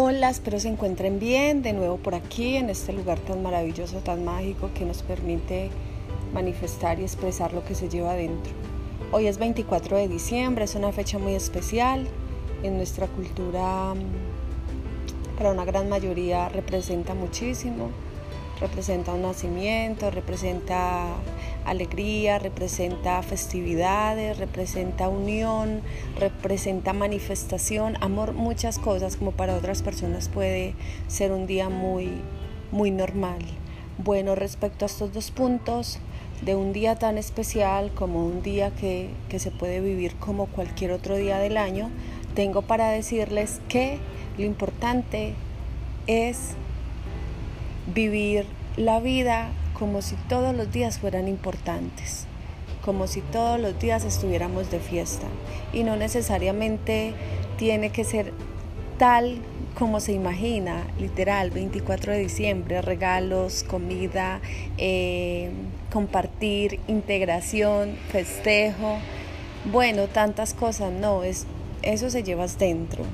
Hola, espero se encuentren bien de nuevo por aquí, en este lugar tan maravilloso, tan mágico que nos permite manifestar y expresar lo que se lleva adentro. Hoy es 24 de diciembre, es una fecha muy especial. En nuestra cultura, mm, para una gran mayoría, representa muchísimo. Representa un nacimiento, representa alegría, representa festividades, representa unión, representa manifestación, amor, muchas cosas como para otras personas puede ser un día muy, muy normal. Bueno, respecto a estos dos puntos, de un día tan especial como un día que, que se puede vivir como cualquier otro día del año, tengo para decirles que lo importante es vivir la vida como si todos los días fueran importantes, como si todos los días estuviéramos de fiesta. Y no necesariamente tiene que ser tal como se imagina, literal, 24 de diciembre, regalos, comida, eh, compartir, integración, festejo, bueno, tantas cosas, no, es, eso se llevas dentro.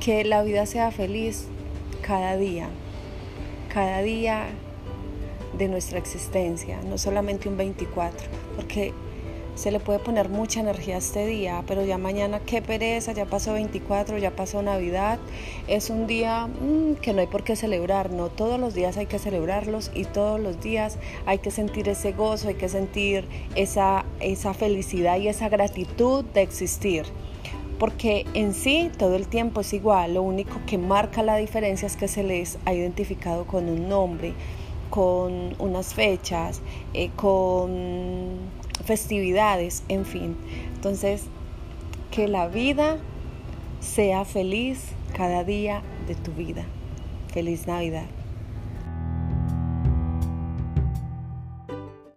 Que la vida sea feliz cada día, cada día de nuestra existencia, no solamente un 24, porque se le puede poner mucha energía a este día, pero ya mañana qué pereza, ya pasó 24, ya pasó Navidad, es un día mm, que no hay por qué celebrar, no todos los días hay que celebrarlos y todos los días hay que sentir ese gozo, hay que sentir esa, esa felicidad y esa gratitud de existir porque en sí todo el tiempo es igual, lo único que marca la diferencia es que se les ha identificado con un nombre, con unas fechas, eh, con festividades, en fin. Entonces, que la vida sea feliz cada día de tu vida. Feliz Navidad.